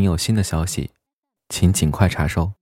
您有新的消息，请尽快查收。